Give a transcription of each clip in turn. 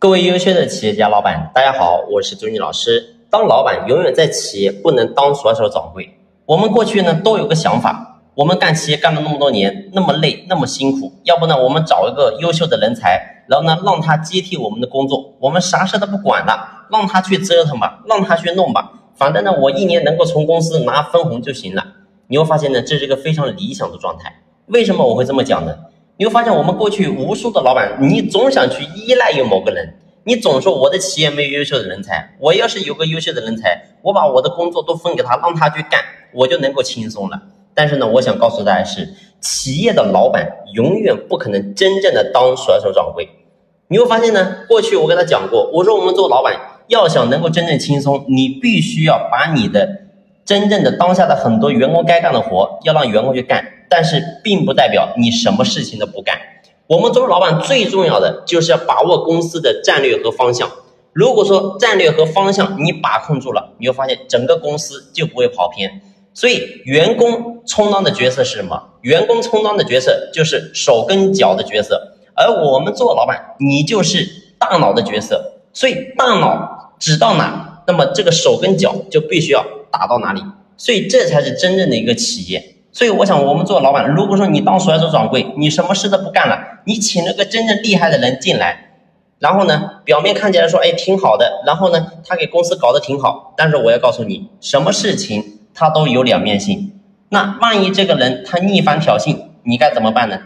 各位优秀的企业家老板，大家好，我是周妮老师。当老板永远在企业不能当甩手掌柜。我们过去呢都有个想法，我们干企业干了那么多年，那么累，那么辛苦，要不呢我们找一个优秀的人才，然后呢让他接替我们的工作，我们啥事都不管了，让他去折腾吧，让他去弄吧，反正呢我一年能够从公司拿分红就行了。你会发现呢，这是一个非常理想的状态。为什么我会这么讲呢？你会发现，我们过去无数的老板，你总想去依赖于某个人，你总说我的企业没有优秀的人才，我要是有个优秀的人才，我把我的工作都分给他，让他去干，我就能够轻松了。但是呢，我想告诉大家是，企业的老板永远不可能真正的当甩手掌柜。你会发现呢，过去我跟他讲过，我说我们做老板要想能够真正轻松，你必须要把你的真正的当下的很多员工该干的活，要让员工去干。但是并不代表你什么事情都不干。我们作为老板，最重要的就是要把握公司的战略和方向。如果说战略和方向你把控住了，你会发现整个公司就不会跑偏。所以，员工充当的角色是什么？员工充当的角色就是手跟脚的角色，而我们做老板，你就是大脑的角色。所以，大脑指到哪，那么这个手跟脚就必须要打到哪里。所以，这才是真正的一个企业。所以我想，我们做老板，如果说你当甩手掌柜，你什么事都不干了，你请了个真正厉害的人进来，然后呢，表面看起来说，哎，挺好的，然后呢，他给公司搞得挺好，但是我要告诉你，什么事情他都有两面性。那万一这个人他逆反挑衅，你该怎么办呢？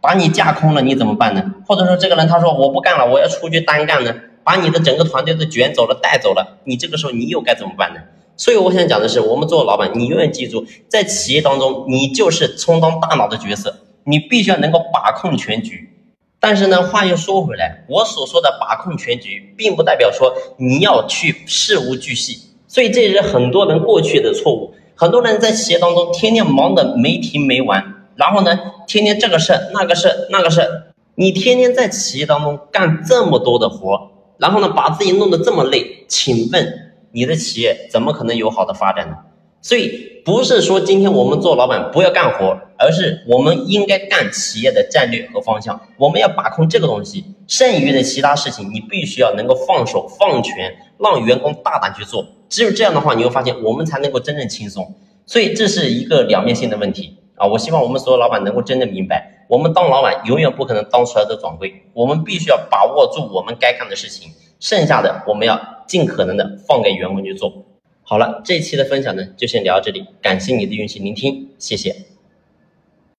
把你架空了，你怎么办呢？或者说这个人他说我不干了，我要出去单干呢，把你的整个团队都卷走了，带走了，你这个时候你又该怎么办呢？所以我想讲的是，我们做老板，你永远记住，在企业当中，你就是充当大脑的角色，你必须要能够把控全局。但是呢，话又说回来，我所说的把控全局，并不代表说你要去事无巨细。所以这也是很多人过去的错误。很多人在企业当中天天忙得没停没完，然后呢，天天这个事那个事那个事你天天在企业当中干这么多的活，然后呢，把自己弄得这么累，请问？你的企业怎么可能有好的发展呢？所以不是说今天我们做老板不要干活，而是我们应该干企业的战略和方向。我们要把控这个东西，剩余的其他事情你必须要能够放手放权，让员工大胆去做。只有这样的话，你会发现我们才能够真正轻松。所以这是一个两面性的问题啊！我希望我们所有老板能够真正明白，我们当老板永远不可能当出来的掌柜，我们必须要把握住我们该干的事情。剩下的我们要尽可能的放给员工去做。好了，这一期的分享呢就先聊到这里，感谢你的用心聆听，谢谢。